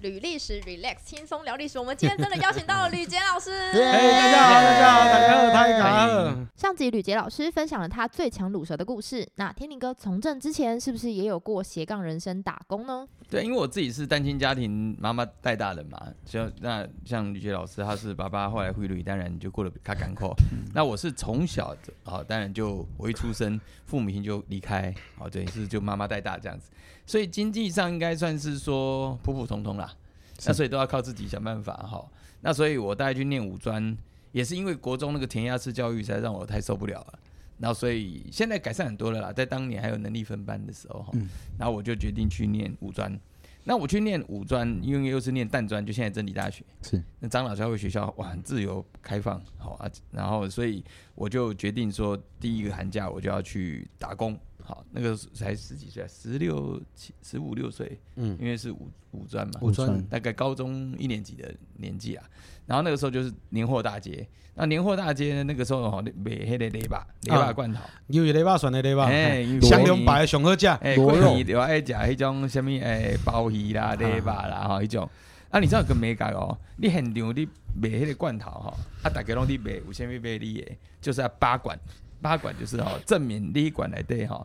履历史 relax 轻松聊历史，我们今天真的邀请到了吕杰老师。嘿，大家好，大家好，大家好，大家好。上集吕杰老师分享了他最强卤蛇的故事。那天宁哥从政之前，是不是也有过斜杠人生打工呢？对，因为我自己是单亲家庭，妈妈带大的嘛。像那像吕杰老师，他是爸爸后来回旅，当然就过得他干扣。那我是从小啊，当然就我一出生，父母亲就离开，哦，等于是就妈妈带大这样子。所以经济上应该算是说普普通通啦，那所以都要靠自己想办法哈。那所以我大概去念五专，也是因为国中那个填鸭式教育才让我太受不了了。然后所以现在改善很多了啦，在当年还有能力分班的时候哈，然后我就决定去念五专。那我去念五专，因为又是念淡专，就现在真理大学是那张老教会学校，哇，很自由开放，好啊。然后所以我就决定说，第一个寒假我就要去打工。好，那个才十几岁，十六七、十五六岁，嗯，因为是五五专嘛，五专大概高中一年级的年纪啊。然后那个时候就是年货大街，那年货大街那个时候哈，卖黑的雷巴雷巴罐头，有雷巴选的雷巴，哎，香两百上好价，哎，过年就爱食迄种什么哎鲍鱼啦、雷巴啦哈，迄种。啊，你知道个美感哦？你现场你卖迄个罐头哈，啊，大家拢你卖有虾米卖你的，就是啊八罐。八管就是哦，正面你管来对哈，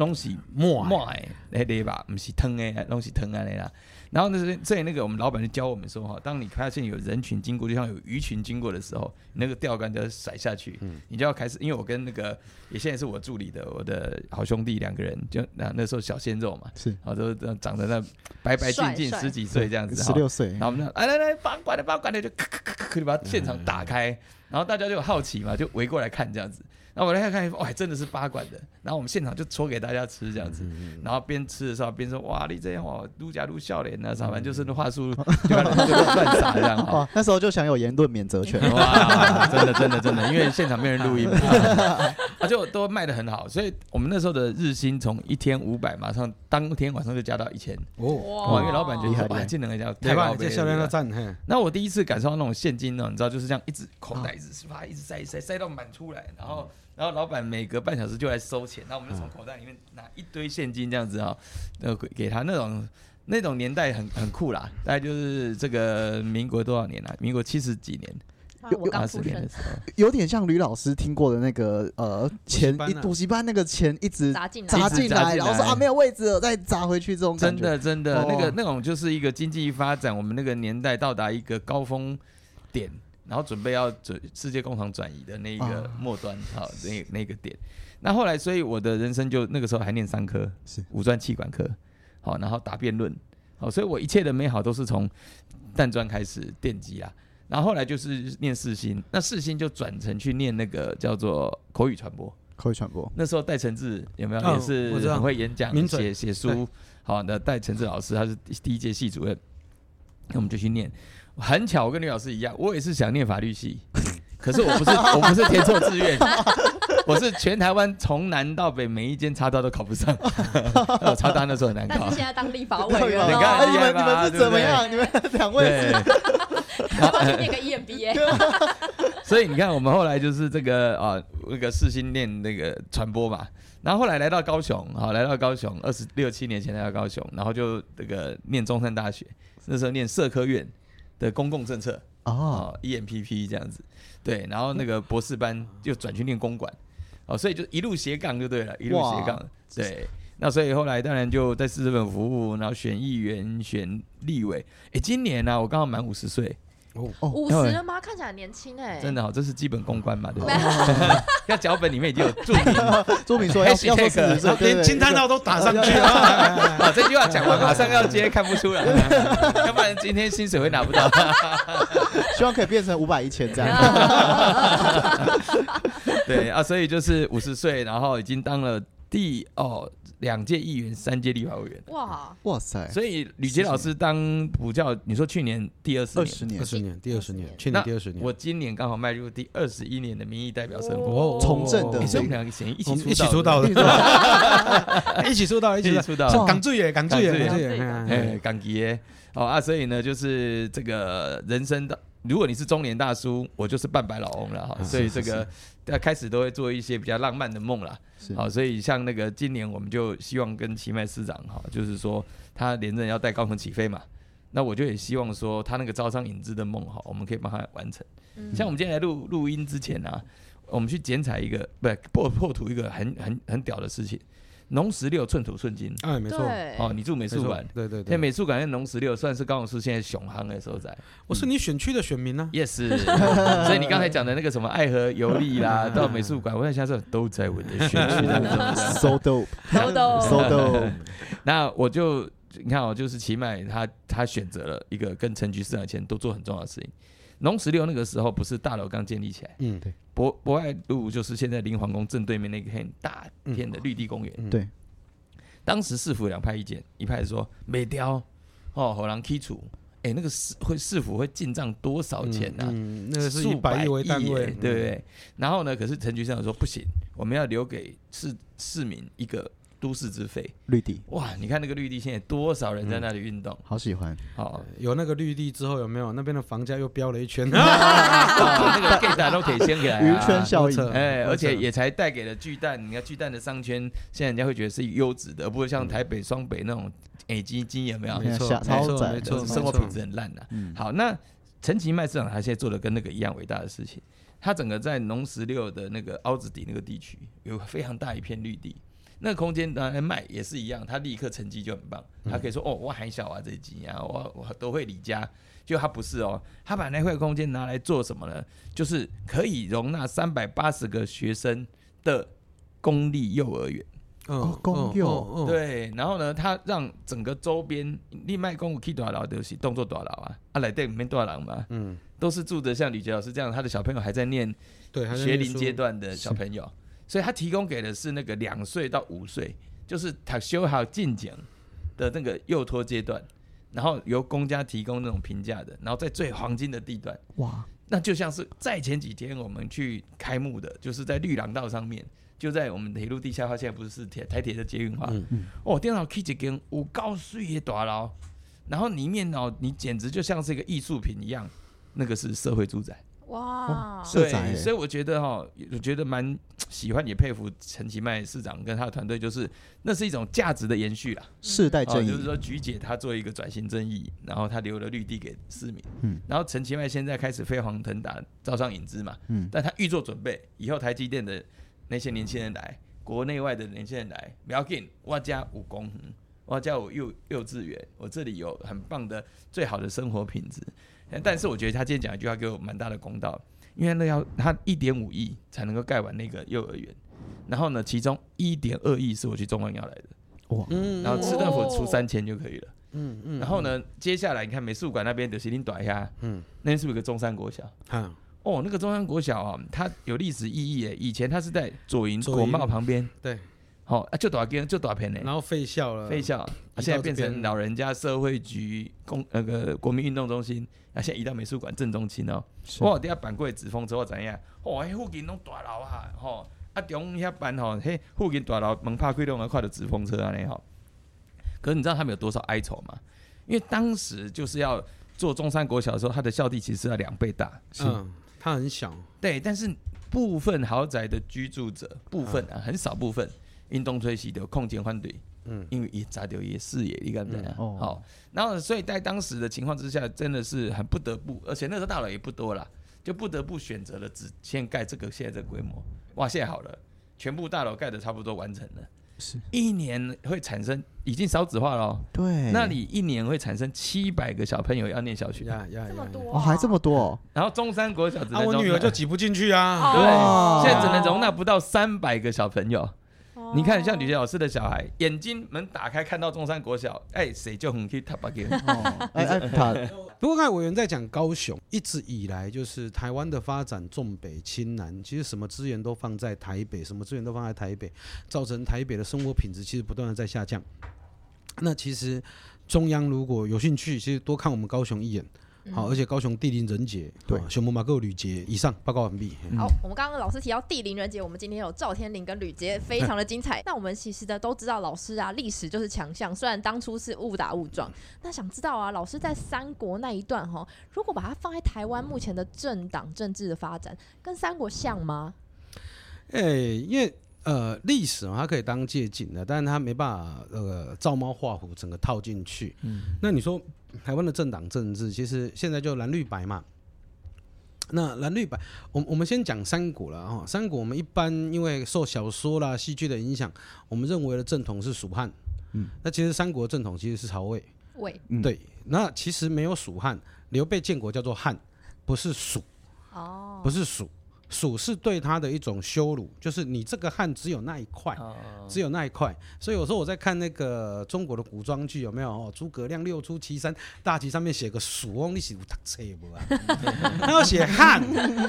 拢是磨磨诶，来对吧？不是汤诶，拢是汤啊来啦。然后那是所以那个我们老板就教我们说哈，当你发现有人群经过，就像有鱼群经过的时候，那个钓竿就要甩下去，你就要开始。因为我跟那个也现在是我助理的我的好兄弟两个人，就那那时候小鲜肉嘛，是，然后都长得那白白净净十几岁这样子，十六岁。然后我们来来来，把管的把管的就咔咔咔咔就把现场打开，然后大家就好奇嘛，就围过来看这样子。那我来看看，哇，真的是八管的。然后我们现场就搓给大家吃这样子，然后边吃的时候边说，哇，你这样哦，撸家撸笑脸啊，啥反正就是那话术，就乱撒这样哈。那时候就享有言论免责权。哇，真的真的真的，因为现场没人录音，啊，就都卖的很好。所以我们那时候的日薪从一天五百，马上当天晚上就加到一千。哦，哇，因为老板觉得哇，技能来讲太高了。那我第一次感受到那种现金呢，你知道就是这样，一直口袋一直是吧，一直塞塞塞到满出来，然后。然后老板每隔半小时就来收钱，那我们就从口袋里面拿一堆现金这样子哈，呃给给他那种那种年代很很酷啦，大概就是这个民国多少年啊？民国七十几年，八十年的时候，有点像吕老师听过的那个呃钱一补习班那个钱一直砸进来，砸进来，然后说啊没有位置了，再砸回去这种真的真的那个那种就是一个经济发展，我们那个年代到达一个高峰点。然后准备要转世界工厂转移的那一个末端，好，那那个点。那后来，所以我的人生就那个时候还念三科，是五专气管科，好，然后打辩论，好，所以我一切的美好都是从淡专开始奠基啊。然后后来就是念四星，那四星就转成去念那个叫做口语传播，口语传播。那时候戴承志有没有也是很会演讲、写写书，好，那戴承志老师他是第一届系主任，那我们就去念。很巧，我跟吕老师一样，我也是想念法律系，可是我不是，我不是填错志愿，我是全台湾从南到北每一间插刀都考不上，插刀那时候很难考。但是现在当立法委员，你看你们你们是怎么样？你们两位，要不要去念个 EMBA？所以你看，我们后来就是这个啊，那个世新念那个传播嘛，然后后来来到高雄，好，来到高雄二十六七年前来到高雄，然后就这个念中山大学，那时候念社科院。的公共政策哦，EMPP 这样子，对，然后那个博士班就转去念公馆，哦，所以就一路斜杠就对了，一路斜杠，对，那所以后来当然就在市政府服务，然后选议员、选立委，哎，今年呢，我刚好满五十岁。五十了吗？看起来年轻哎，真的好，这是基本公关嘛，对不对？要脚本里面已经有注明，注明说要 要四十岁，连惊叹号都打上去了。好，这句话讲完马上要接，看不出来，要不然今天薪水会拿不到。希望可以变成五百一千这样。对啊，所以就是五十岁，然后已经当了第哦。两届议员，三届立法委员，哇。哇塞！所以吕杰老师当补教，你说去年第二十年，二十年，第二十年，去年第二十年，我今年刚好迈入第二十一年的民意代表生活，从政的，是我们两个先一起一起出道的，一起出道，一起出道，港剧耶，港剧耶，港剧耶，哎，港剧耶，好啊，所以呢，就是这个人生的。如果你是中年大叔，我就是半白老翁了哈，所以这个大家开始都会做一些比较浪漫的梦啦。好，所以像那个今年我们就希望跟奇迈市长哈，就是说他连任要带高雄起飞嘛，那我就也希望说，他那个招商引资的梦哈，我们可以帮他完成。嗯像我们今天来录录音之前啊，我们去剪彩一个，不是破破土一个很很很屌的事情，农十六寸土寸金。哎，没错，哦，你住美术馆，对对对，美术馆跟农十六算是高雄市现在雄行的所在。我是你选区的选民呢。Yes，所以你刚才讲的那个什么爱河游历啦，到美术馆，我在想说都在我的选区 so dope，豆豆 so dope，那我就你看哦，就是奇迈他他选择了一个跟陈局市长以前都做很重要的事情。农十六那个时候不是大楼刚建立起来，嗯，对。博博爱路就是现在林皇宫正对面那个很大片的绿地公园。嗯。对，当时市府两派意见，一派说没雕哦，好人剔除，哎，那个市会市府会进账多少钱呢、嗯，那个是数以百亿为单耶位，嗯对。不对？然后呢，可是陈局长说不行，我们要留给市市民一个都市之肺。绿地，哇，你看那个绿地现在多少人在那里运动？好喜欢，好、有那个绿地之后，有没有？那边的房价又飙了一圈？哇 那个 gay 仔都可以掀起来、啊，鱼圈效应。没，错哎，而且也才带给了巨蛋，你看巨蛋的商圈，现在人家会觉得是优质的，而不会像台北、双北那种 A 基金有没有？没错，下没错，超载没错，生活品质很烂的、嗯，好，那陈其迈市长他现在做的跟那个一样伟大的事情，他整个在农十六的那个凹子底那个地区有非常大一片绿地，那个空间拿来卖也是一样，他立刻成绩就很棒，他可以说、哦，我还小啊这一集啊，我我都会离家。就他不是哦，他把那块空间拿来做什么呢？就是可以容纳三百八十个学生的公立幼儿园。哦，公幼嗯，对，然后呢，他让整个周边另外公有 K 多少就是动作多少啊，啊来对里面多少人嘛，嗯，都是住着像李杰老师这样，他的小朋友还在念对，学龄阶段的小朋友，所以他提供给的是那个两岁到五岁，就是他修好进讲的那个幼托阶段，然后由公家提供那种评价的，然后在最黄金的地段，哇，那就像是在前几天我们去开幕的，就是在绿廊道上面，就在我们铁路地下化，现在不是是铁台铁的捷运化，嗯哦，电脑 K 一间有高水也大楼，然后里面哦，你简直就像是一个艺术品一样，那个是社会住宅。哇，对，所以我觉得哈，我觉得蛮喜欢也佩服陈其迈市长跟他的团队，就是那是一种价值的延续啦。哦，世代正义，就是说菊姐她做一个转型正义，然后她留了绿地给市民，嗯然后陈其迈现在开始飞黄腾达，招商引资嘛，嗯，但他预做准备，以后台积电的那些年轻人来，国内外的年轻人来，不要紧，我家有公园，我家我幼幼稚园，我这里有很棒的最好的生活品质。但是我觉得他今天讲一句话给我蛮大的公道，因为那要他一点五亿才能够盖完那个幼儿园，然后呢，其中一点二亿是我去中央要来的，嗯，然后市政府出三千就可以了。嗯嗯，然后呢，接下来你看美术馆那边的麒麟短下，嗯，那边是不是有个中山国小？哈，哦，那个中山国小啊，它有历史意义诶。以前它是在左营国贸旁边，对，好、啊，就多少间就多少片呢？然后废校了，废校，啊，现在变成老人家社会局公那个国民运动中心，啊，现在移到美术馆正中心哦。是我底下办过的纸风车或怎样？哦，迄附近拢大楼啊，吼、啊中遐办吼，迄附近大楼门拍开拢会看到纸风车安尼吼。可是你知道他们有多少哀愁吗？因为当时就是要做中山国小的时候，它的校地其实要两倍大。嗯，它很小，对，但是部分豪宅的居住者，部分啊，很少部分，运动吹洗的空间反对，嗯。因为也砸掉也视野，你敢不敢？嗯。哦。好，然后所以在当时的情况之下，真的是很不得不，而且那时候大楼也不多啦，就不得不选择了只先盖这个现在这个规模。哇，现在好了，全部大楼盖的差不多完成了，是，一年会产生已经少子化了、哦，对，那里一年会产生七百个小朋友要念小学，呀呀呀，这么多、哦还这么多？哦，然后中山国小只啊，我女儿就挤不进去啊，对，哦。现在只能容纳不到三百个小朋友。哦你看，像吕杰老师的小孩，眼睛门打开看到中山国小，哎，谁就很去塔巴给。哎，他不过刚才委员在讲高雄，一直以来就是台湾的发展重北轻南，其实什么资源都放在台北，什么资源都放在台北，造成台北的生活品质其实不断的在下降。那其实中央如果有兴趣，其实多看我们高雄一眼。好，而且高雄地灵人杰，对啊熊猫马够吕杰。以上报告完毕。好，我们刚刚老师提到地灵人杰，我们今天有赵天林跟吕杰，非常的精彩。那我们其实呢都知道，老师啊，历史就是强项，虽然当初是误打误撞。那想知道啊，老师在三国那一段哈，如果把它放在台湾目前的政党政治的发展，跟三国像吗？哎、因为呃历史嘛，它可以当借鉴的，但是它没办法呃照猫画虎整个套进去。嗯，那你说台湾的政党政治，其实现在就蓝绿白嘛。那蓝绿白，我我们先讲三国了哈。三国我们一般因为受小说啦、戏剧的影响，我们认为的正统是蜀汉。嗯，那其实三国正统其实是曹魏。魏。对，那其实没有蜀汉，刘备建国叫做汉，不是蜀。哦。不是蜀。蜀是对他的一种羞辱，就是你这个汉只有那一块，只有那一块。所以有时候我在看那个中国的古装剧，有没有？哦，诸葛亮六出祁山，大旗上面写个蜀，你写读册不啊？他要写汉，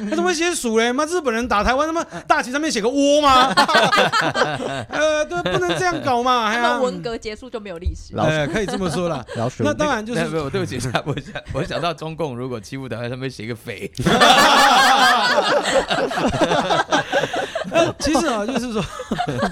他怎么写蜀嘞？妈，日本人打台湾，他妈大旗上面写个倭吗？呃，对，不能这样搞嘛。他们文革结束就没有历史，哎，可以这么说了。那当然就是，对不起，我想我想到中共如果欺负台湾，上面写个匪。其实啊，就是说，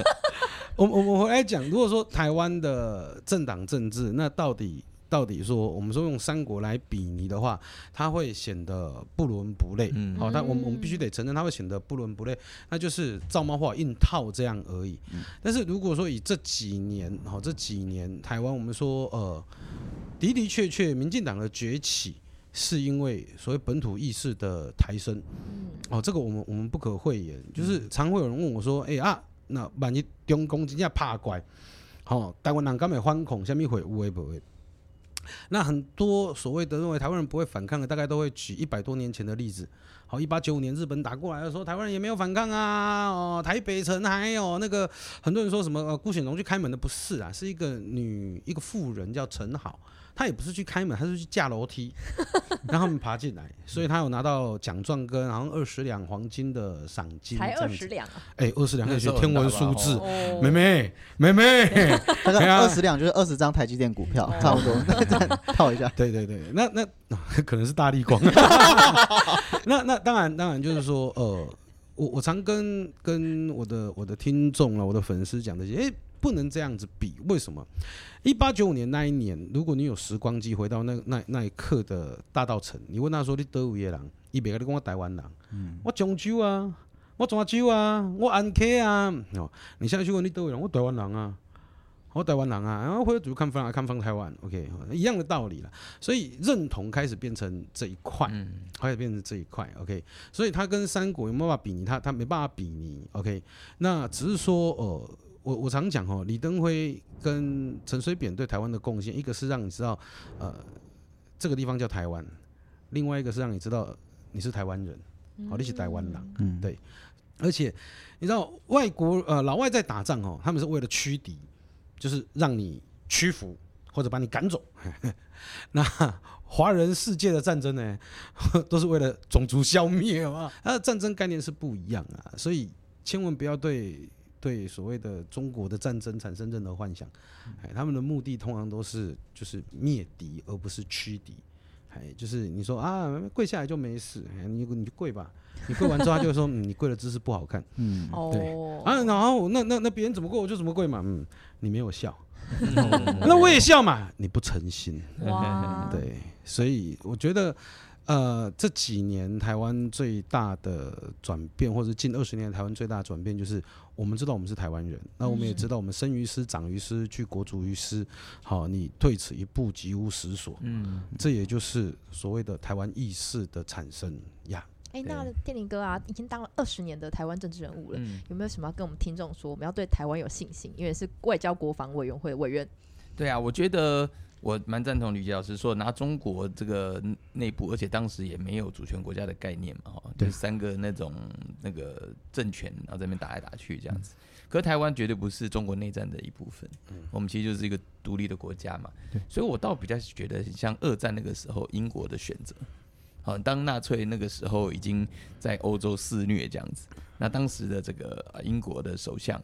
我我我回来讲，如果说台湾的政党政治，那到底到底说，我们说用三国来比拟的话，它会显得不伦不类。嗯，好，但我们我们必须得承认，它会显得不伦不类，那就是照猫画硬套这样而已。但是如果说以这几年，好这几年台湾，我们说呃的的确确，民进党的崛起。是因为所谓本土意识的抬升，哦，这个我们我们不可讳言。就是常会有人问我说：“哎啊，那万一中共真正怕怪，哦，台湾人敢会反恐，下面会会不会？”那很多所谓的认为台湾人不会反抗的，大概都会举一百多年前的例子。好，一八九五年日本打过来的时候，台湾人也没有反抗啊。哦，台北城还有那个很多人说什么呃，顾显荣去开门的不是啊，是一个女一个妇人叫陈好。他也不是去开门，他是去架楼梯，让他们爬进来，所以他有拿到奖状跟好像二十两黄金的赏金，才二十两，哎，二十两那是天文数字，妹妹妹妹，二十两就是二十张台积电股票，差不多，套一下，对对对，那那可能是大力光，那那当然当然就是说，呃，我我常跟跟我的我的听众啊，我的粉丝讲这些，哎。不能这样子比，为什么？一八九五年那一年，如果你有时光机回到那那那一刻的大道城，你问他说：“你德武野人，伊别个你讲我台湾人，我漳州啊，我泉州啊，我安溪啊。”哦，你现在去问你德武人，我台湾人啊，我台湾人啊，然后回主看方看方台湾，OK，一样的道理了。所以认同开始变成这一块，开始变成这一块，OK。所以他跟三国有没有办法比拟？他他没办法比拟，OK。那只是说，呃。我我常讲哦，李登辉跟陈水扁对台湾的贡献，一个是让你知道，呃，这个地方叫台湾；，另外一个是让你知道你是台湾人，好，你是台湾人，嗯，对。而且你知道，外国呃老外在打仗哦，他们是为了驱敌，就是让你屈服或者把你赶走。那华人世界的战争呢，都是为了种族消灭嘛，它的战争概念是不一样啊，所以千万不要对。对所谓的中国的战争产生任何幻想，哎，他们的目的通常都是就是灭敌，而不是驱敌，哎，就是你说啊跪下来就没事，你你就跪吧，你跪完之后他就说你跪的姿势不好看，嗯，对，啊，然后那那那别人怎么跪我就怎么跪嘛，嗯，你没有笑，那我也笑嘛，你不诚心，对，所以我觉得。呃，这几年台湾最大的转变，或者近二十年台湾最大的转变，就是我们知道我们是台湾人，那我们也知道我们生于斯，长于斯，去国足于斯。好，你退此一步，即无实所。嗯，这也就是所谓的台湾意识的产生呀。哎，那电林哥啊，已经当了二十年的台湾政治人物了，有没有什么要跟我们听众说？我们要对台湾有信心，因为是外交国防委员会委员。对啊，我觉得。我蛮赞同吕杰老师说，拿中国这个内部，而且当时也没有主权国家的概念嘛，哈，就三个那种那个政权，然后这边打来打去这样子。可台湾绝对不是中国内战的一部分，我们其实就是一个独立的国家嘛。所以我倒比较觉得像二战那个时候英国的选择，好，当纳粹那个时候已经在欧洲肆虐这样子，那当时的这个英国的首相。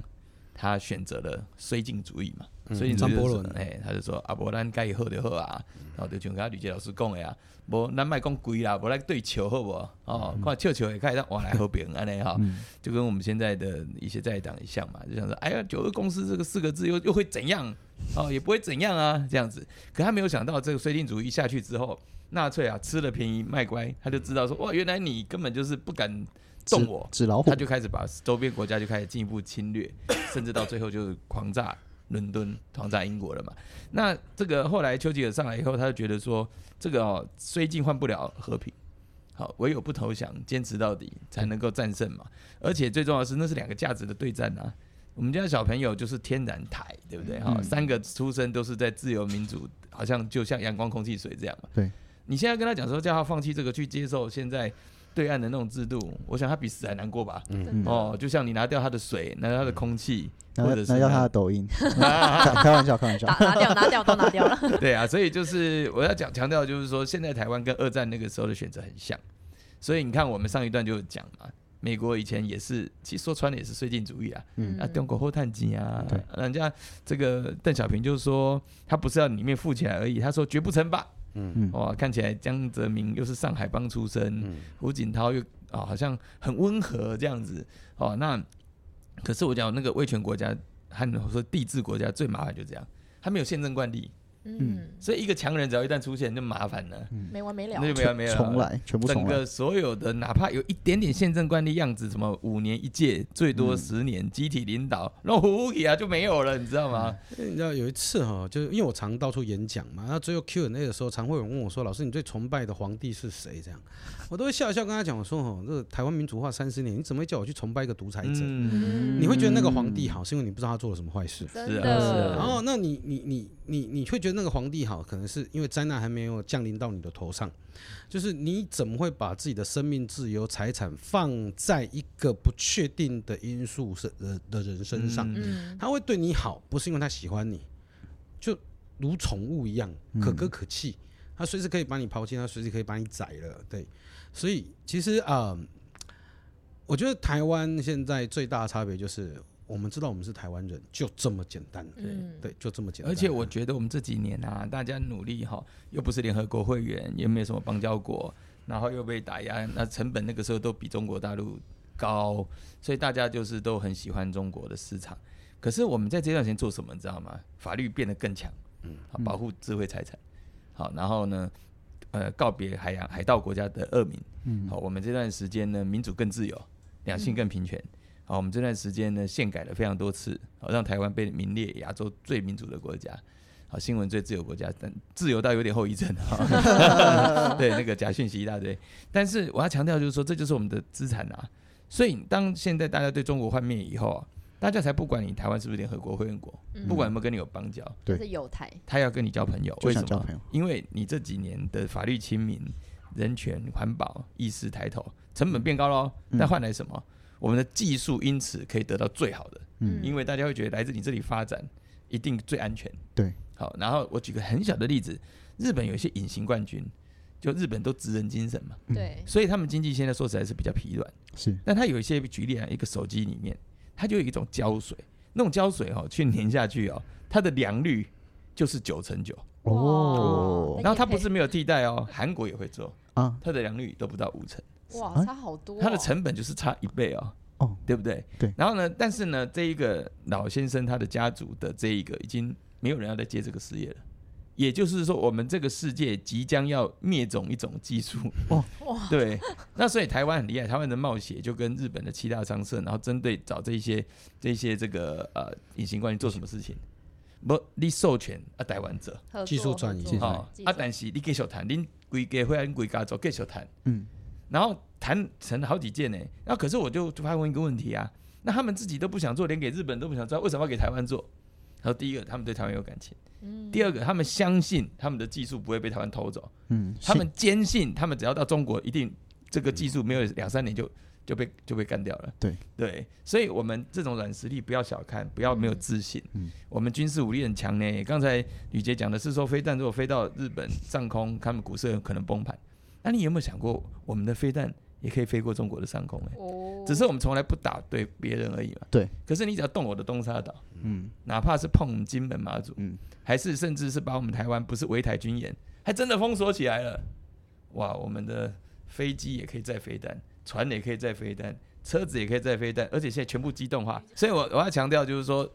他选择了绥靖主义嘛，绥靖主义，哎，他就说啊，无咱该以后就好啊，然后就像跟吕杰老师讲的呀，无咱卖讲贵啦，无来对球好不？哦，看球球也开始往来和平安尼哈，就跟我们现在的一些在党一样嘛，就想说，哎呀，九二公司这个四个字又又会怎样？哦，也不会怎样啊，这样子。可他没有想到，这个绥靖主义下去之后，纳粹啊吃了便宜卖乖，他就知道说，哇，原来你根本就是不敢。动我，纸老虎，他就开始把周边国家就开始进一步侵略，甚至到最后就是狂炸伦敦，统在英国了嘛。那这个后来丘吉尔上来以后，他就觉得说，这个哦，虽进换不了和平，好，唯有不投降，坚持到底，才能够战胜嘛。而且最重要的是，那是两个价值的对战啊。我们家小朋友就是天然台，对不对？哈、嗯三个出生都是在自由民主，好像就像阳光、空气、水这样嘛。对。你现在跟他讲说，叫他放弃这个，去接受现在对岸的那种制度，我想他比死还难过吧？哦，就像你拿掉他的水，拿掉他的空气，拿或者是拿掉他的 抖音，开开玩笑，开玩笑拿。拿掉拿掉都拿掉了。对啊，所以就是我要讲强调，就是说现在台湾跟二战那个时候的选择很像，所以你看我们上一段就有讲嘛，美国以前也是，其实说穿了也是绥靖主义啊，嗯啊，中国后探机啊对，人家这个邓小平就说他不是要里面富起来而已，他说绝不称霸。嗯，哇，看起来江泽民又是上海帮出身，嗯胡锦涛又啊、好像很温和这样子哦。那可是我讲那个威权国家和我说帝制国家最麻烦就这样，他没有宪政惯例，嗯，所以一个强人只要一旦出现就麻烦了，没完没了那。就没完没了。重来，全部重来。整个所有的，哪怕有一点点宪政惯例样子，什么五年一届，最多嗯十年，集体领导，那胡起啊就没有了，你知道吗？你知道有一次哈，就是因为我常到处演讲嘛，那最后 Q&A 的时候，常会有人问我说：“老师，你最崇拜的皇帝是谁？”这样，我都会笑一笑跟他讲，我说：“哦，这个台湾民主化三十年，你怎么会叫我去崇拜一个独裁者？嗯，你会觉得那个皇帝好，是因为你不知道他做了什么坏事。真是啊是啊。然后，那你你你你你会觉得那个皇帝好，可能是因为灾难还没有降临到你的头上，就是你怎么会把自己的生命、自由、财产放在一个不确定的因素是的的人身上？他会对你好，不是因为他喜欢你，就如宠物一样可歌可泣。他随时可以把你抛弃，他随时可以把你宰了。对，所以其实啊、呃我觉得台湾现在最大的差别就是，我们知道我们是台湾人，就这么简单。嗯对，就这么简单。而且我觉得我们这几年啊，大家努力哈，又不是联合国会员，也没有什么邦交国，然后又被打压，那成本那个时候都比中国大陆高，所以大家就是都很喜欢中国的市场。可是我们在这段时间做什么，你知道吗？法律变得更强，嗯，好，保护智慧财产，好，然后呢，呃，告别海洋海盗国家的恶名，嗯好，我们这段时间呢，民主更自由，两性更平权。好，我们这段时间呢，宪改了非常多次，好让台湾被名列亚洲最民主的国家，好新闻最自由国家，但自由到有点后遗症啊。对，那个假讯息一大堆。但是我要强调就是说，这就是我们的资产啊。所以当现在大家对中国幻灭以后啊，大家才不管你台湾是不是联合国会员国，嗯不管有没有跟你有邦交，对就是友台，他要跟你交朋友，为什么想交朋友？因为你这几年的法律亲民、人权、环保意识抬头，成本变高喽，嗯但换来什么？我们的技术因此可以得到最好的，嗯。因为大家会觉得来自你这里发展一定最安全。对，好，然后我举个很小的例子，日本有一些隐形冠军，就日本都职人精神嘛，嗯。对，所以他们经济现在说实在是比较疲软。是。但他有一些举例啊，一个手机里面，它就有一种胶水，那种胶水哦，去粘下去哦，它的良率就是九成九。哦。然后它不是没有替代哦，韩国也会做，啊。它的良率都不到五成，哇，啊？差好多哦。它的成本就是差一倍哦，哦，对不对？对。然后呢，但是呢，这一个老先生他的家族的这一个已经没有人要再接这个事业了。也就是说，我们这个世界即将要灭种一种技术，哇，对，那所以台湾很厉害，台湾的冒险就跟日本的七大商社，然后针对找这一些这一些这个呃隐形冠军做什么事情？不，你授权啊，台湾者，技术转移啊，术但是你继续谈，您规家会按规家族继续谈，嗯，然后谈成了好几件呢。那可是我就发问一个问题啊，那他们自己都不想做，连给日本都不想做，为什么要给台湾做？然后第一个，他们对台湾有感情；嗯第二个，他们相信他们的技术不会被台湾偷走，嗯，他们坚信他们只要到中国，一定这个技术没有两三年就就被就被干掉了。对对，所以我们这种软实力不要小看，不要没有自信。嗯我们军事武力很强呢。刚才吕杰讲的是说，飞弹如果飞到日本上空，他们股市有可能崩盘。那你有没有想过，我们的飞弹也可以飞过中国的上空？哎，哦，只是我们从来不打对别人而已嘛。对。可是你只要动我的东沙岛，嗯哪怕是碰金门马祖，嗯，还是甚至是把我们台湾不是围台军演，还真的封锁起来了。哇，我们的飞机也可以载飞弹，船也可以载飞弹，车子也可以载飞弹，而且现在全部机动化。所以我我要强调就是说，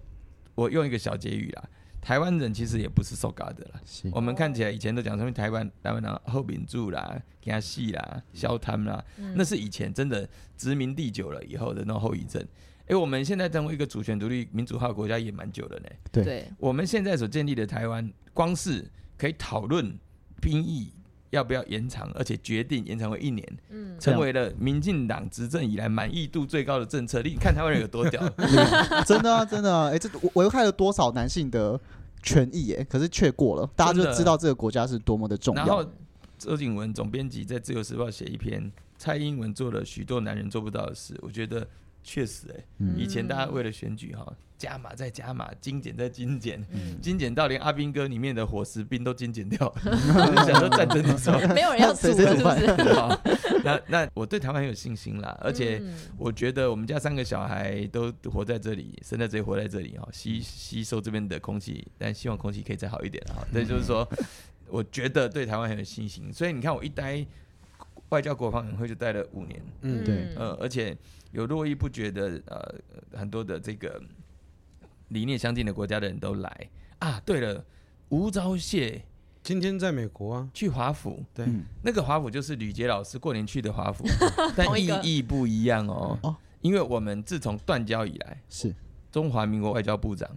我用一个小结语啦，台湾人其实也不是受嘎的啦。我们看起来以前都讲什么台湾台湾人后民主啦、惊戏啦、消贪啦，嗯那是以前真的殖民地久了以后的那种后遗症。哎，我们现在成为一个主权独立民主化国家也蛮久了呢。对对，我们现在所建立的台湾，光是可以讨论兵役要不要延长，而且决定延长为一年，嗯，成为了民进党执政以来满意度最高的政策。你看台湾人有多屌？真的啊，真的啊，哎、这危害了多少男性的权益？哎，可是却过了，大家就知道这个国家是多么的重要然后。周景文总编辑在《自由时报》写一篇，蔡英文做了许多男人做不到的事，我觉得确实哎、嗯以前大家为了选举哈，加码再加码，精简再精简，嗯。精简到连阿兵哥里面的伙食兵都精简掉，就 是想说战争的时候。没有人要煮了，是不是？好那那我对台湾很有信心啦，而且嗯我觉得我们家三个小孩都活在这里，生在这里，活在这里哈，吸吸收这边的空气，但希望空气可以再好一点哈。对，就是说，我觉得对台湾很有信心，所以你看我一待外交国防委员会就待了五年，嗯，对。呃，而且有络绎不绝的呃很多的这个理念相近的国家的人都来。啊。对了，吴钊燮今天在美国啊，去华府，对，嗯。那个华府就是吕杰老师过年去的华府，但意义不一样哦。哦。因为我们自从断交以来，是。中华民国外交部长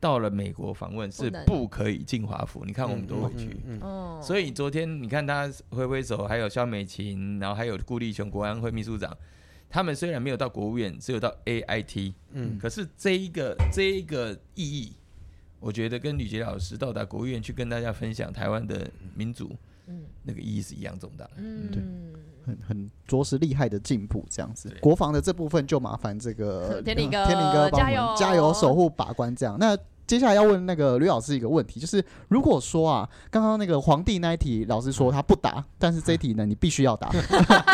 到了美国访问是不可以进华府，你看我们都回去。嗯，所以昨天你看他挥挥手，还有肖美琴，然后还有顾立雄国安会秘书长，他们虽然没有到国务院，只有到 AIT，嗯可是这一个这一个意义，我觉得跟吕杰老师到达国务院去跟大家分享台湾的民主，嗯那个意义是一样重大的。嗯，很很着实厉害的进步，这样子对。国防的这部分就麻烦这个 天林哥天林哥帮我们加油加油守护把关这样。那接下来要问那个吕老师一个问题，就是如果说啊，刚刚那个皇帝那一题，老师说他不答，但是这一题呢，你必须要答。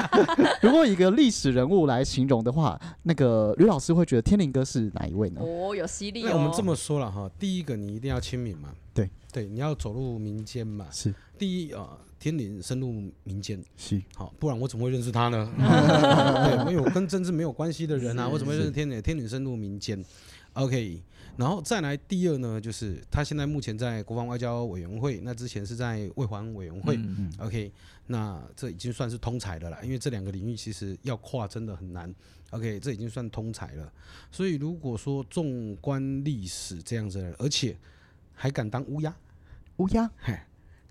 如果以一个历史人物来形容的话，那个吕老师会觉得天林哥是哪一位呢？哦，有犀利哦。那我们这么说了哈，第一个你一定要亲民嘛，对对，你要走入民间嘛。是第一啊，天林深入民间，是好，不然我怎么会认识他呢？对，没有跟政治没有关系的人啊，我怎么会认识天林？天林深入民间，OK。然后再来第二呢，就是他现在目前在国防外交委员会，那之前是在卫环委员会、嗯 o k 那这已经算是通才的了，因为这两个领域其实要跨真的很难，OK，这已经算通才了。所以如果说纵观历史这样子的，而且还敢当乌鸦，乌鸦，嘿，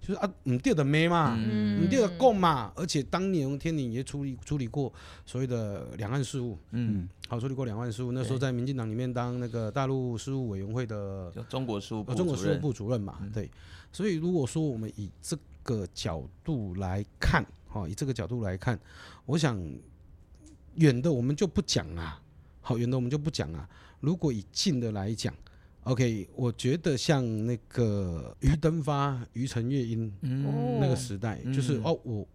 就是啊，唔对的咩嘛，嗯。唔对的共嘛，而且当年天宁也处理处理过所谓的两岸事务，嗯，好处理过两岸事务，那时候在民进党里面当那个大陆事务委员会的中国事务部呃中国事务部主任嘛，嗯。对，所以如果说我们以这个角度来看，哈，以这个角度来看，我想远的我们就不讲啊，好，远的我们就不讲啊。如果以近的来讲，OK，我觉得像那个于登发、于承月英嗯那个时代，就是嗯哦，我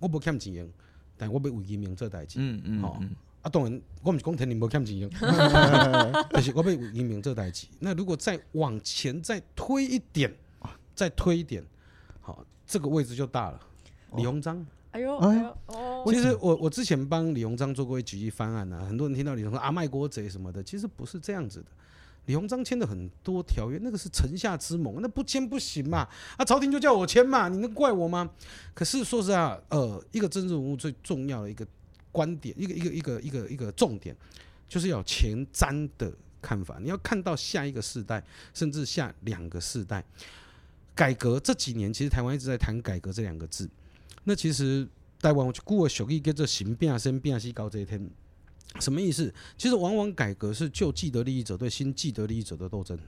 我不欠钱，但我要为移民这代志。嗯嗯好嗯啊，当然，我们是讲天然无欠钱，但是我要为移民这代志。那如果再往前再推一点，再推一点，好，这个位置就大了。李鸿章，哎呦哎哎呦哦，其实我我之前帮李鸿章做过一举一翻案啊，很多人听到李鸿章啊卖国贼什么的，其实不是这样子的。李鸿章签的很多条约，那个是城下之盟，那不签不行嘛。啊，朝廷就叫我签嘛，你能怪我吗？可是说实话，呃，一个政治人物最重要的一个观点，一个一个一个一个一个重点，就是要前瞻的看法。你要看到下一个世代，甚至下两个世代。改革这几年，其实台湾一直在谈改革这两个字。那其实台湾我古个俗语叫做“行变生变西高这一天”，什么意思？其实往往改革是旧既得利益者对新既得利益者的斗争。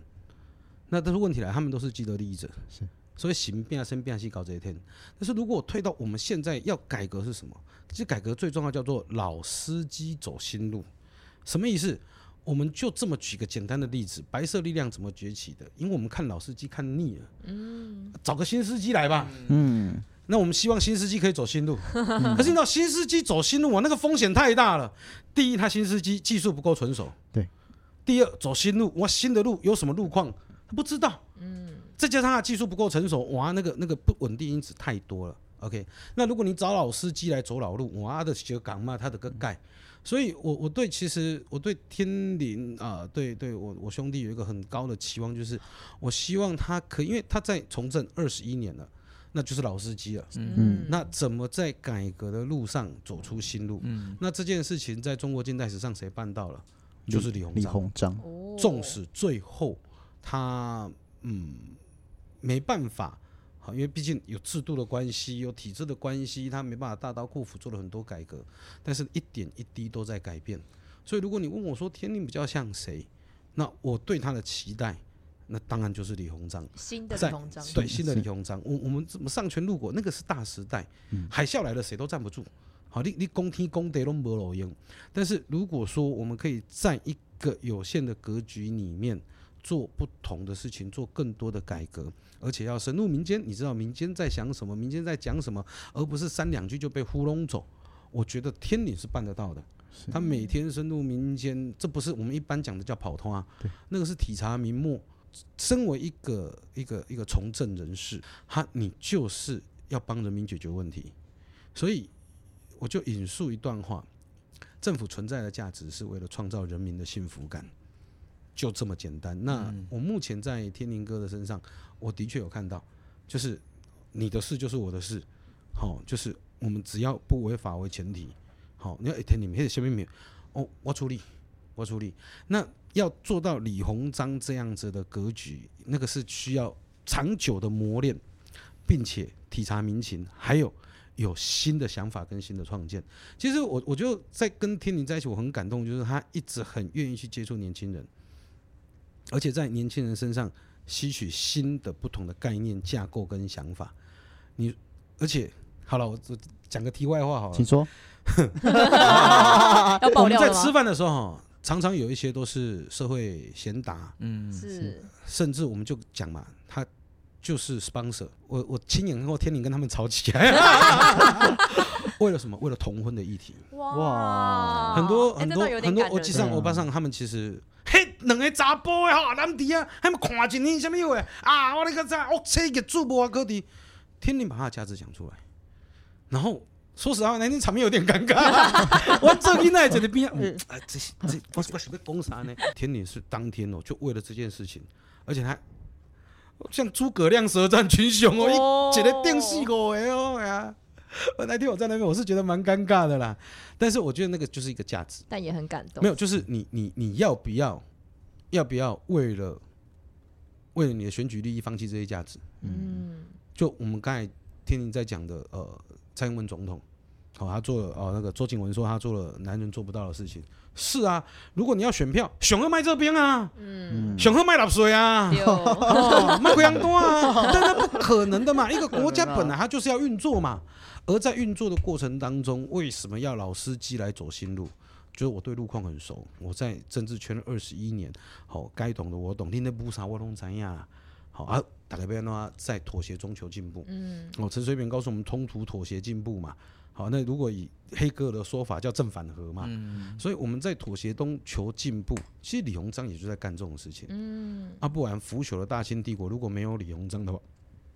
那但是问题来，他们都是既得利益者，是所以行变生变西高这一天。但是如果我推到我们现在要改革是什么？其实改革最重要叫做老司机走新路。什么意思？我们就这么举个简单的例子，白色力量怎么崛起的？因为我们看老司机看腻了，嗯，找个新司机来吧。嗯，那我们希望新司机可以走新路，可是你知道新司机走新路，啊那个风险太大了。第一，他新司机技术不够纯熟；对。第二，走新路，哇，新的路有什么路况，他不知道。嗯。再加上他技术不够成熟，哇，那个那个不稳定因子太多了。OK，那如果你找老司机来走老路，哇的学港嘛，他的个盖。所以我我对其实我对天林啊、对对我我兄弟有一个很高的期望，就是我希望他可以，因为他在从政二十一年了，那就是老司机了。嗯那怎么在改革的路上走出新路？嗯那这件事情在中国近代史上谁办到了？就是李鸿李章。鸿章，哦纵使最后他嗯没办法，好，因为毕竟有制度的关系，有体制的关系，他没办法大刀阔斧做了很多改革，但是一点一滴都在改变。所以如果你问我说天命比较像谁，那我对他的期待，那当然就是李鸿章。新的李鸿章，对，新的李鸿章，我我们怎么上权入国，那个是大时代，海啸来了谁都站不住。好，你你攻天攻地都没路用。但是如果说我们可以在一个有限的格局里面做不同的事情，做更多的改革，而且要深入民间，你知道民间在想什么，民间在讲什么，而不是三两句就被糊弄走。我觉得天理是办得到的。他每天深入民间，这不是我们一般讲的叫跑通啊，那个是体察民末。身为一个一个一个从政人士，他你就是要帮人民解决问题，所以我就引述一段话：政府存在的价值是为了创造人民的幸福感，就这么简单。那我目前在天宁哥的身上，我的确有看到，就是你的事就是我的事，好、就是我们只要不违法为前提，好、你要一天你们黑下面没有，哦，我处理，我处理。那要做到李鸿章这样子的格局，那个是需要长久的磨练，并且体察民情，还有有新的想法跟新的创建。其实我我就在跟天宁在一起，我很感动，就是他一直很愿意去接触年轻人，而且在年轻人身上吸取新的不同的概念架构跟想法。你而且好了，我我讲个题外话好了请，说。要我们在？吃饭的时候哈，常常有一些都是社会贤达，嗯，是甚至我们就讲嘛，他就是 sponsor。我我亲眼看过天宁跟他们吵起来，为了什么？为了同婚的议题。哇哇很多哎很多很多感人欧吉桑、对啊欧巴上，他们其实嘿，两个查甫的哈，男弟啊，他们看一年什么话啊？我那个啥，我车个主播啊，哥弟，天宁把他的价值讲出来，然后。说实话，那天场面有点尴尬。我这边在这里边，嗯，啊，这这我我想要讲啥呢？天宁是当天哦，就为了这件事情，而且还像诸葛亮舌战群雄哦，哦一一个定四五个哦哎呀。我那天我在那边，我是觉得蛮尴尬的啦。但是我觉得那个就是一个价值，但也很感动。没有，就是你你你要不要，要不要为了为了你的选举利益放弃这些价值？嗯，就我们刚才天宁在讲的，呃，蔡英文总统，好、他做了哦，那个周景文说他做了男人做不到的事情。是啊，如果你要选票，熊二卖这边啊，嗯，熊二卖纳税啊，卖贵阳多啊，但那不可能的嘛，一个国家本来它就是要运作嘛，而在运作的过程当中，为什么要老司机来走新路？就是我对路况很熟，我在政治圈二十一年，好、该懂的我懂，你那不啥我拢知呀。好啊，大概变的在妥协中求进步。嗯，哦，陈水扁告诉我们，通途妥协进步嘛。好，那如果以黑格尔的说法叫正反合嘛，所以我们在妥协中求进步。其实李鸿章也就在干这种事情。嗯，啊，不然腐朽的大清帝国如果没有李鸿章的话，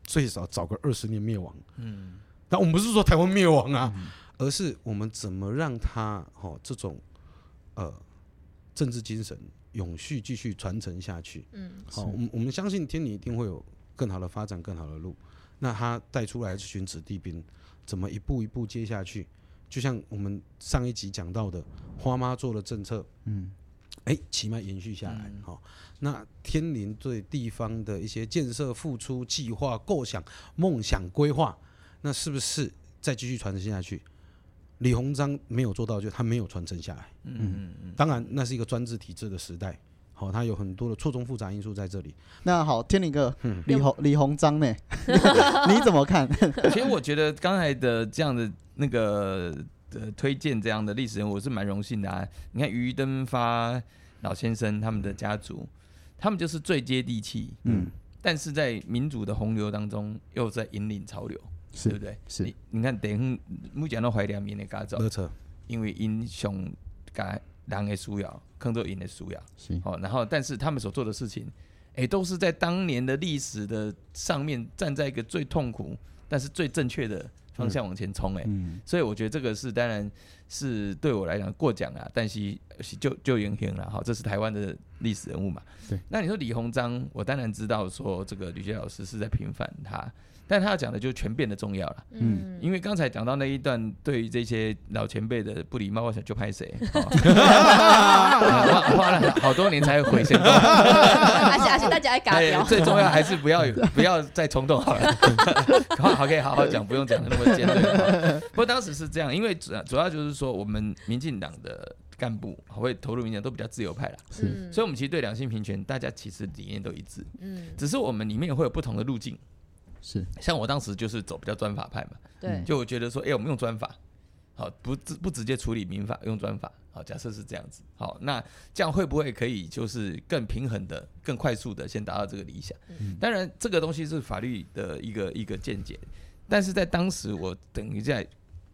最少早个二十年灭亡。嗯，但我们不是说台湾灭亡啊，而是我们怎么让他哦这种呃政治精神永续继续传承下去。嗯，好，我们我们相信天理一定会有更好的发展，更好的路。那他带出来这群子弟兵，怎么一步一步接下去？就像我们上一集讲到的，花妈做的政策，嗯，哎，起码延续下来。好、那天林对地方的一些建设付出、计划、构想、梦想、规划，那是不是再继续传承下去？李鸿章没有做到，就他没有传承下来。嗯嗯嗯当然，那是一个专制体制的时代，好、它有很多的错综复杂因素在这里。那好，天林哥，嗯李鸿李鸿章呢？你怎么看？嗯。其实我觉得刚才的这样的那个呃推荐这样的历史人物，我是蛮荣幸的啊。你看于登发老先生他们的家族，他们就是最接地气，嗯，但是在民主的洪流当中，又在引领潮流，对不对？是你你看，等于目前都怀念民的家族，勒车，因为英雄甲人的需要，更多因的需要。是哦，然后但是他们所做的事情，哎，都是在当年的历史的上面站在一个最痛苦，但是最正确的方向往前冲，哎、嗯所以我觉得这个是当然是对我来讲过奖啊，但是是就就影响了，好，这是台湾的历史人物嘛。对。那你说李鸿章，我当然知道说这个吕杰老师是在平反他，但他要讲的就是权变的重要了。嗯。因为刚才讲到那一段，对于这些老前辈的不礼貌，我想就拍谁，哦花花了好多年才回神。而且而且大家最重要还是不要有不要再冲动好了，好好可以好好讲，不用讲的那么尖锐。不过当时是这样，因为主要主要就是说，我们民进党的干部会投入民进党都比较自由派啦，是。嗯。所以我们其实对两性平权，大家其实理念都一致，嗯，只是我们里面会有不同的路径。是像我当时就是走比较专法派嘛，对，就我觉得说，哎、我们用专法，好，不直不直接处理民法，用专法，好，假设是这样子，好，那这样会不会可以就是更平衡的、更快速的先达到这个理想？当然，这个东西是法律的一个一个见解，但是在当时我等于在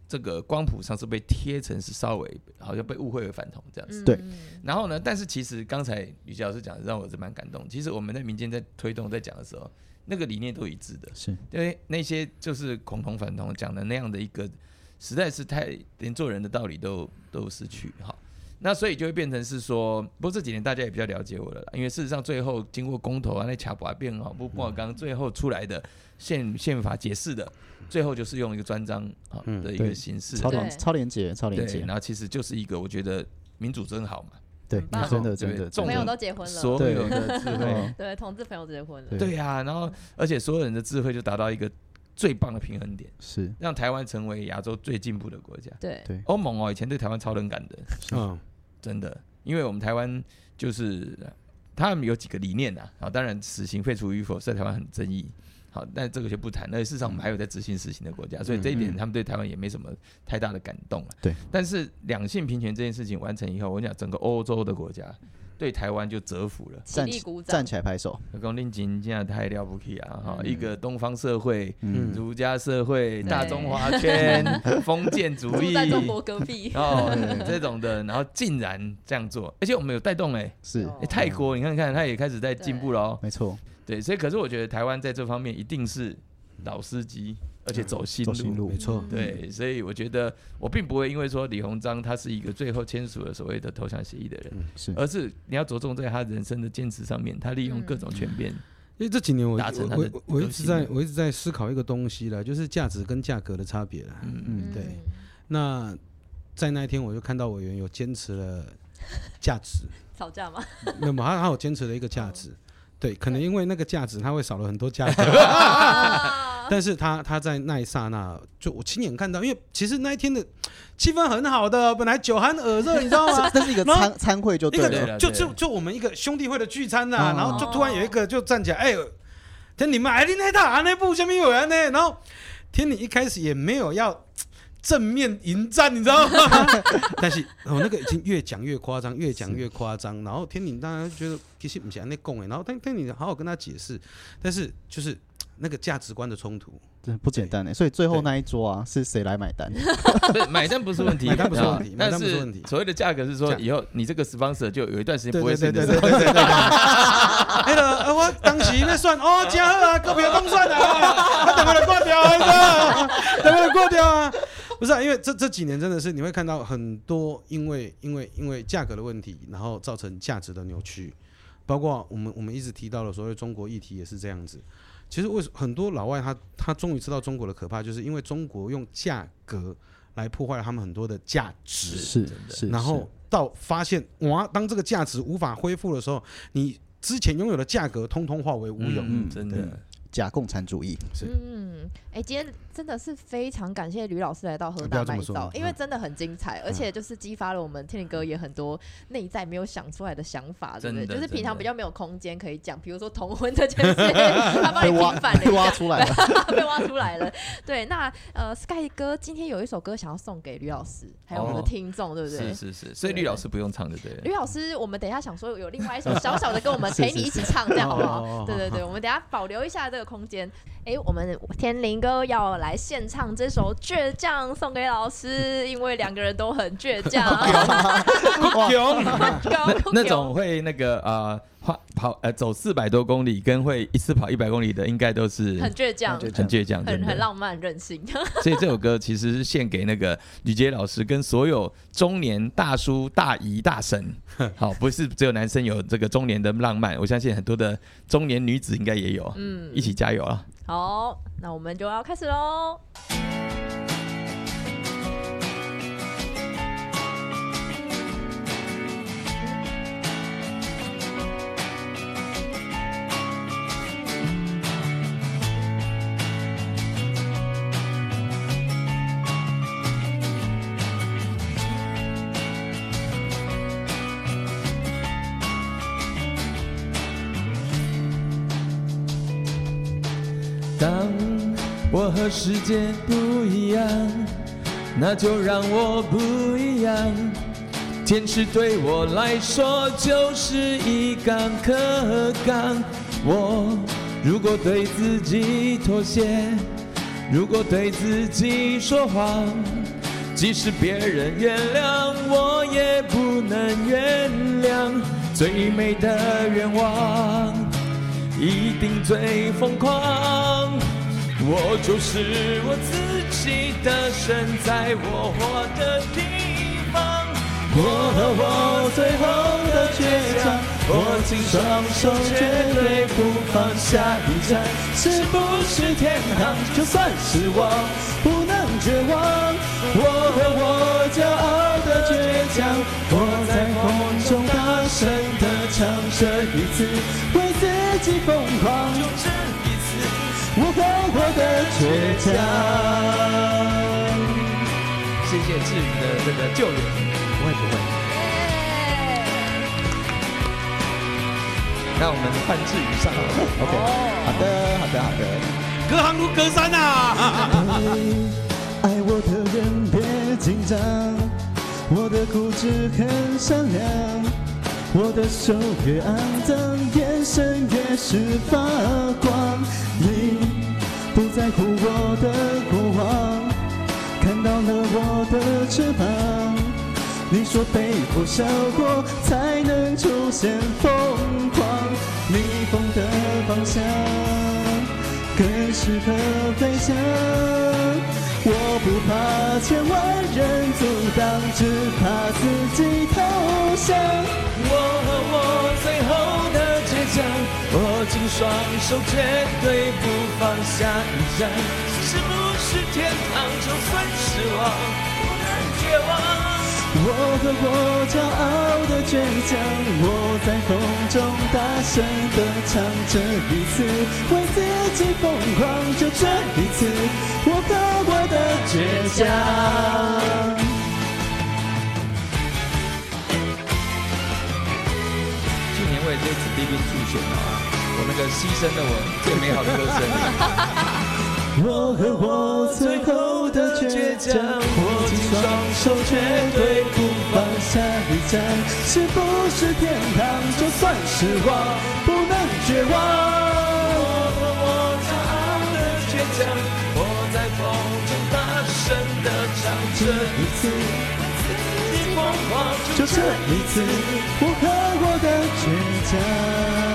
这个光谱上是被贴成是稍微好像被误会为反同这样子。对嗯然后呢，但是其实刚才吕杰老师讲的让我是蛮感动。其实我们在民间在推动在讲的时候，那个理念都一致的。是。因为那些就是恐同反同讲的那样的一个，实在是太连做人的道理都都失去哈。那所以就会变成是说，不过这几年大家也比较了解我了啦，因为事实上最后经过公投啊，那卡把变好不不好刚最后出来的宪宪法解释的，最后就是用一个专章啊嗯的一对。个形式，超对。连超连接超连对，接然，后其实就是一个我觉得民主真好嘛，对真的对真的众朋友都结婚了，所有的智慧。嗯，对，同志朋友结婚了，对。对呀、然后而且所有人的智慧就达到一个最棒的平衡点，是。让台湾成为亚洲最进步的国家。对。对。欧盟哦，以前对台湾超冷感的，嗯，真的，因为我们台湾就是他们有几个理念呐、啊，当然死刑废除与否是在台湾很争议，好，但这个就不谈。而且事实上我们还有在执行死刑的国家，所以这一点嗯他们对台湾也没什么太大的感动了。对，但是两性平权这件事情完成以后，我讲整个欧洲的国家对台湾就折服了。站站，起来拍手，讲令景现在太了不起啊！哈，嗯一个东方社会、嗯儒家社会、对大中华圈、封建主住义，在中国隔壁，哦对这种的，然后竟然这样做，而且我们有带动哎、是泰国你看看，他也开始在进步了哦。没错，对，所以可是我觉得台湾在这方面一定是老司机，而且走新路。走新路没错，对，所以我觉得我并不会因为说李鸿章他是一个最后签署了所谓的投降协议的人，是而是你要着重在他人生的坚持上面，他利用各种权变。因为这几年我达成我我我一直在我一直在思考一个东西了，就是价值跟价格的差别了。嗯，嗯对那在那一天我就看到委员有坚持了价值，吵架吗？没有，他他有坚持了一个价值。对，可能因为那个价值，他会少了很多价格，啊。但是他他在那一刹那，就我亲眼看到，因为其实那一天的气氛很好的，本来酒酣耳热，你知道吗？这是一个然后参参会就一个对了，就就就我们一个兄弟会的聚餐呐、哦。然后就突然有一个就站起来，哎、天你们哎，你那大那部下面有人呢，然后天你一开始也没有要正面迎战，你知道吗？但是哦，那个已经越讲越夸张，越讲越夸张，然后天宁当然觉得其实不想那供哎，然后但但你好好跟他解释，但是就是那个价值观的冲突，这不简单哎，所以最后那一桌啊，是谁来买单？不是买单不是问题，买单不是问题啊买单但是不是问题所谓的价格是说以后你这个 sponsor 就有一段时间不会对对是你的对对对对对对。哎我当时那算哦，真好啊，个别都算啊，他等会就挂掉啊，等会就挂掉啊。不是啊，因为这这几年真的是你会看到很多因为因为因为价格的问题，然后造成价值的扭曲，包括我们我们一直提到的所谓中国议题也是这样子。其实为什很多老外他他终于知道中国的可怕，就是因为中国用价格来破坏了他们很多的价值。是是，然后到发现哇，当这个价值无法恢复的时候，你之前拥有的价格通通化为乌有。嗯，真的。假共产主义，是嗯，哎、今天真的是非常感谢吕老师来到和不大麦要这么说造，因为嗯真的很精彩，而且就是激发了我们天灵哥也很多内在没有想出来的想法，对不对？就是平常比较没有空间可以讲，比如说同婚这件事，他帮你挖平反了被挖，出来了，被挖出来了。对，那呃，Sky 哥今天有一首歌想要送给吕老师，还有我们的哦听众，对不对？是是是，所以吕老师不用唱，对不对？吕老师，我们等一下想说有另外一首 小小的跟我们陪你一起唱，这样好不好？哦对对对，我们等一下保留一下这个空间。哎，我们天灵哥要来献唱这首《倔强》送给老师，因为两个人都很倔强。那那种会那个呃花跑呃走四百多公里，跟会一次跑一百公里的，应该都是很倔强，很倔很倔强，很很浪漫任性。所以这首歌其实是献给那个吕杰老师跟所有中年大叔、大姨、大婶。好，不是只有男生有这个中年的浪漫，我相信很多的中年女子应该也有。嗯，一起加油啊！好，那我们就要开始喽。世界不一样，那就让我不一样。坚持对我来说就是一杠可杠。我如果对自己妥协，如果对自己说谎，即使别人原谅，我也不能原谅。最美的愿望。一定最疯狂。我就是我自己的神，在我活的地方。我和我最后的倔强，握紧双手，绝对不放下一站。是不是天堂？就算失望，不能绝望。我和我骄傲的倔强，我在风中大声的唱这一次，为自己疯狂。倔强。谢谢志宇的这个救援，不会不会。那我们换志宇上。OK，好的，好的，好的。隔行如隔山啊！爱我的人别紧张，我的固执很善良，我的手越肮脏，眼神越是发光。你不在乎我的过往，看到了我的翅膀。你说被火烧过才能出现疯狂，逆风的方向更适合飞翔。我不怕千万人阻挡，只怕自己投降。我和我双手，绝对不放下一站。是不是天堂？就算失望，不能绝望。我和我骄傲的倔强，我在风中大声的唱这一次，为自己疯狂，就这一次，我和我的倔强。去年为这子弟兵助选啊，我那个牺牲了我最美好的歌声。我和我最后的倔强，握紧双手，绝对不放下一站。是不是天堂？就算失望，不能绝望。我和我骄傲的倔强，我在风中大声的唱这一次，你疯狂，就这一次，我和我的倔强。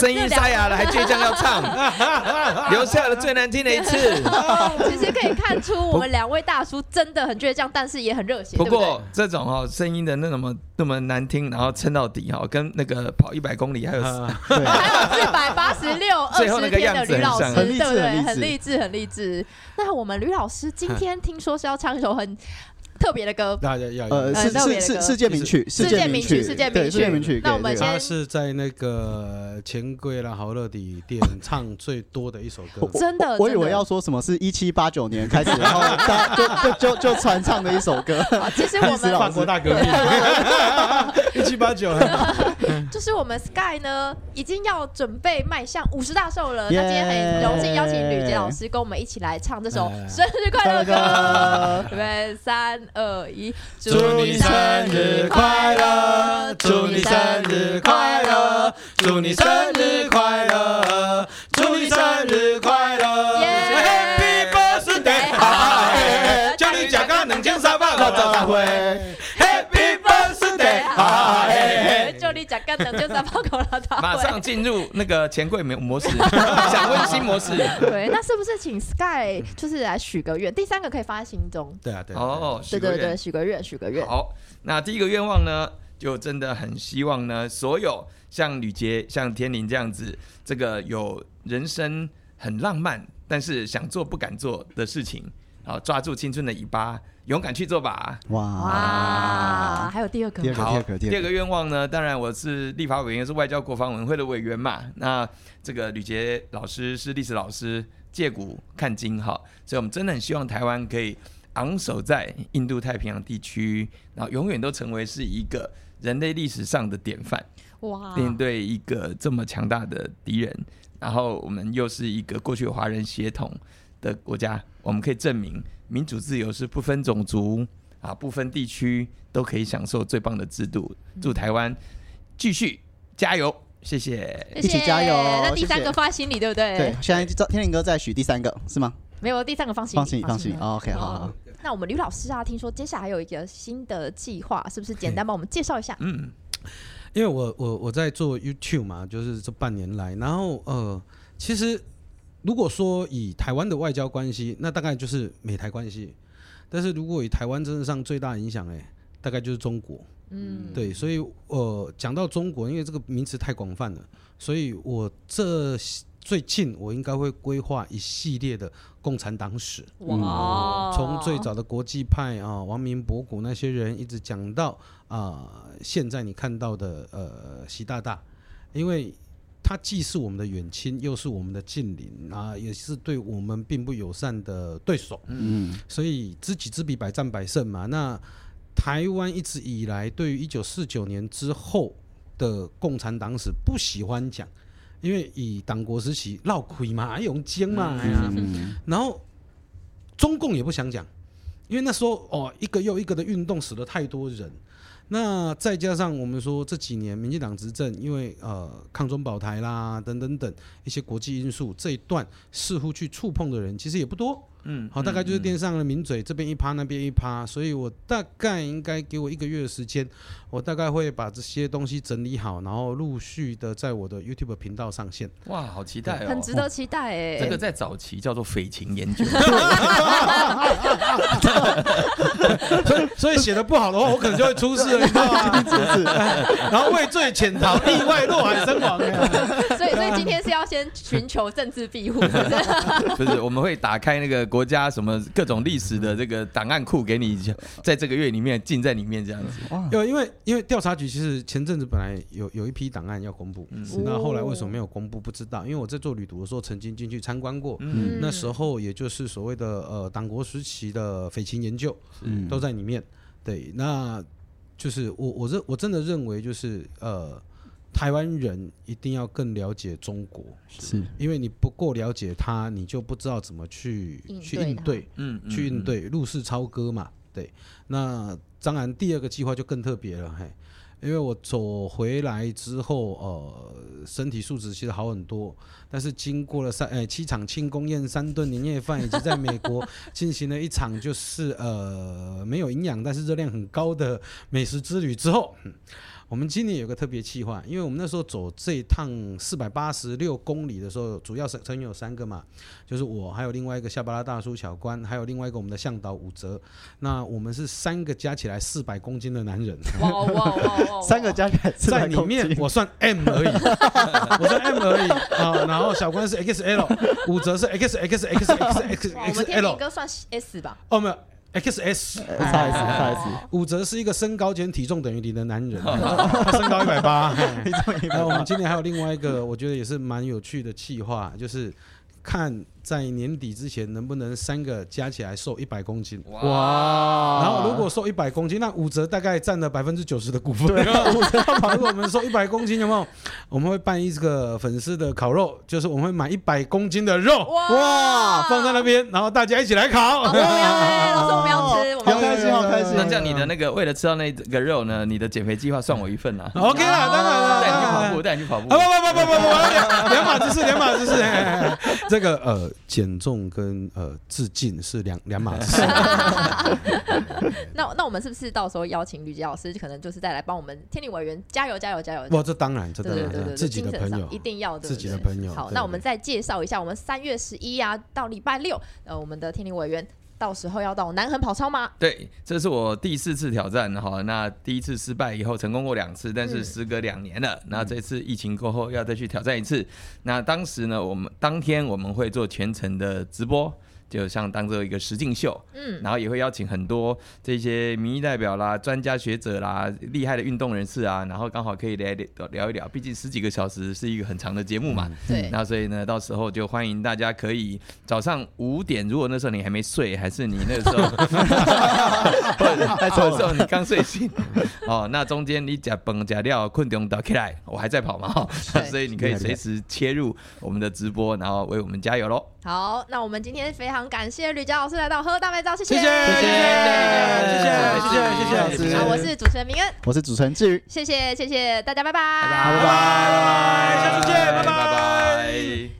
声音沙哑了，还倔强要唱，留下了最难听的一次。其实可以看出我们两位大叔真的很倔强，但是也很热血。不对不对过这种哦声音的那么那么难听，然后撑到底哈，跟那个跑一百公里还有对，还有四百八十六二 最后那个十天的吕老师，对不对？很励志很励志，很励志。那我们吕老师今天听说是要唱一首很特别的歌。大家要呃，呃是特别的歌是是世界名曲，世界名曲世界名对曲世界名曲。那我们先他是在那个钱柜啦、好乐迪店唱最多的一首歌。真的，我以为要说什么是一七八九年开始，然后大就就就就传唱的一首歌。好其实我们 法国大革命，一七八九，就是我们 Sky 呢，已经要准备迈向五十大寿了。耶那今天很荣幸邀请吕杰老师跟我们一起来唱这首哎生日快乐歌。歌。准备三二一，祝你生日快乐，祝你生日快乐，祝你生日快乐，祝你生日快乐。耶，Happy birthday，哎祝你食到两千三百五十大会讲干两就三包口了，马上进入那个钱柜模模式，想温馨模式。对，那是不是请 Sky 就是来许个愿？第三个可以放在心中。对啊，对啊，哦，许个愿对对对，许个愿，许个愿。好，那第一个愿望呢，就真的很希望呢，所有像吕杰、像天林这样子，这个有人生很浪漫，但是想做不敢做的事情，好，抓住青春的尾巴，勇敢去做吧。哇哇，还有第二个第二个好，第二个愿望呢，当然我是立法委员，是外交国防委员会的委员嘛。那这个吕杰老师是历史老师，借古看今哈，所以我们真的很希望台湾可以昂首在印度太平洋地区，然后永远都成为是一个人类历史上的典范。哇，面对一个这么强大的敌人，然后我们又是一个过去华人血统的国家，我们可以证明民主自由是不分种族啊、不分地区都可以享受最棒的制度。祝台湾继续加油，谢谢。一起加油那第三个放在心里，对不对？对，现在天林哥在许第三个是吗？没有第三个放心，放心放心，OK 好好好。那我们吕老师啊，听说接下来还有一个新的计划，是不是简单帮我们介绍一下？嗯，因为我我我在做 YouTube 嘛，就是这半年来，然后呃，其实如果说以台湾的外交关系，那大概就是美台关系。但是如果以台湾政治上最大影响，哎，大概就是中国。嗯，对，所以呃，讲到中国，因为这个名词太广泛了，所以我这最近我应该会规划一系列的共产党史。哇，从最早的国际派啊，王明博古那些人，一直讲到啊、现在你看到的呃习大大，因为他既是我们的远亲，又是我们的近邻啊，也是对我们并不友善的对手，嗯，所以知己知彼，百战百胜嘛。那台湾一直以来对于一九四九年之后的共产党史不喜欢讲，因为以党国时期闹亏嘛，用奸嘛哎呀。嗯然后中共也不想讲，因为那时候哦，一个又一个的运动死了太多人。那再加上我们说这几年民进党执政，因为呃抗中保台啦等等等一些国际因素，这一段似乎去触碰的人其实也不多。嗯，好，大概就是嗯电上的名嘴，这边一趴那边一趴，所以我大概应该给我一个月的时间，我大概会把这些东西整理好，然后陆续的在我的 YouTube 频道上线。哇，好期待哦！很值得期待哎。这个在早期叫做匪情研究，所以所以写的不好的话，我可能就会出事了，你知道吗？是然后畏罪潜逃，意外落海身亡。所以今天是要先寻求政治庇护，是不是？不是？我们会打开那个国家什么各种历史的这个档案库给你，在这个月里面进在里面这样子。哇，有因为因为调查局其实前阵子本来有有一批档案要公布，嗯那后来为什么没有公布不知道，因为我在做旅途的时候曾经进去参观过，嗯那时候也就是所谓的呃党国时期的匪情研究嗯都在里面。对，那就是我我认我真的认为就是呃台湾人一定要更了解中国，是因为你不够了解他，你就不知道怎么去去应对。嗯去应。对入世超歌嘛，对。那当然第二个计划就更特别了，嘿，因为我走回来之后，呃，身体素质其实好很多，但是经过了三呃七场庆功宴、三顿年夜饭，以及在美国 进行了一场就是呃没有营养但是热量很高的美食之旅之后。嗯我们今年有个特别计划，因为我们那时候走这一趟四百八十六公里的时候，主要是成员有三个嘛，就是我，还有另外一个夏巴拉大叔小关，还有另外一个我们的向导武哲。那我们是三个加起来四百公斤的男人，哇哇哇哇！三个加起来400在里面公斤我算 M 而已，我算 M 而已啊。然后小关是 XL，武哲是 XXXXXL，我们天明哥算 S 吧？哦没有 XS，呃差一次，差一次，武则是一个身高减体重等于零的男人，他 身高一百八。体重一然后我们今年还有另外一个，我觉得也是蛮有趣的计划，就是看在年底之前能不能三个加起来瘦一百公斤。哇然后如果瘦一百公斤，那五折大概占了百分之九十的股份。对 武则如果我们瘦一百公斤，有没有？我们会办一个粉丝的烤肉，就是我们会买一百公斤的肉哇放在那边，然后大家一起来烤。好，我们要，老师我们要吃，我们要吃。那这样你的那个为了吃到那个肉呢，你的减肥计划算我一份啊！OK 啦，当然了，带你去跑啊步，带你去跑步不。不不不不不，两两码子事，两码子事。这个呃，减重跟呃致敬是两两码子事。那那我们是不是到时候邀请吕杰老师，可能就是再来帮我们天理委员加油加油加油？不，这当然，这当然，对对对对，自己的朋友一，定要对自己的好，朋友对对那我们再介绍一下，我们三月十一啊到礼拜六，呃，我们的天理委员到时候要到南横跑超吗？对，这是我第四次挑战哈。那第一次失败以后，成功过两次，但是嗯时隔两年了。那这次疫情过后要再去挑战一次。那当时呢，我们当天我们会做全程的直播。就像当做一个实境秀，嗯，然后也会邀请很多这些民意代表啦、专家学者啦、厉害的运动人士啊，然后刚好可以来聊聊一聊，毕竟十几个小时是一个很长的节目嘛。对，那所以呢，到时候就欢迎大家可以早上五点，如果那时候你还没睡，还是你那个时候，或者或者时候你刚睡醒，哦，那中间你假崩假料困中倒起来，我还在跑嘛，哈 所以你可以随时切入我们的直播，然后为我们加油喽！好，那我们今天非常感谢吕佳老师来到喝大麦照谢谢。谢谢谢谢谢谢谢谢谢谢谢我是主持人明恩我是主持人志宇谢谢谢谢大家拜拜拜拜拜拜拜下次见拜拜拜拜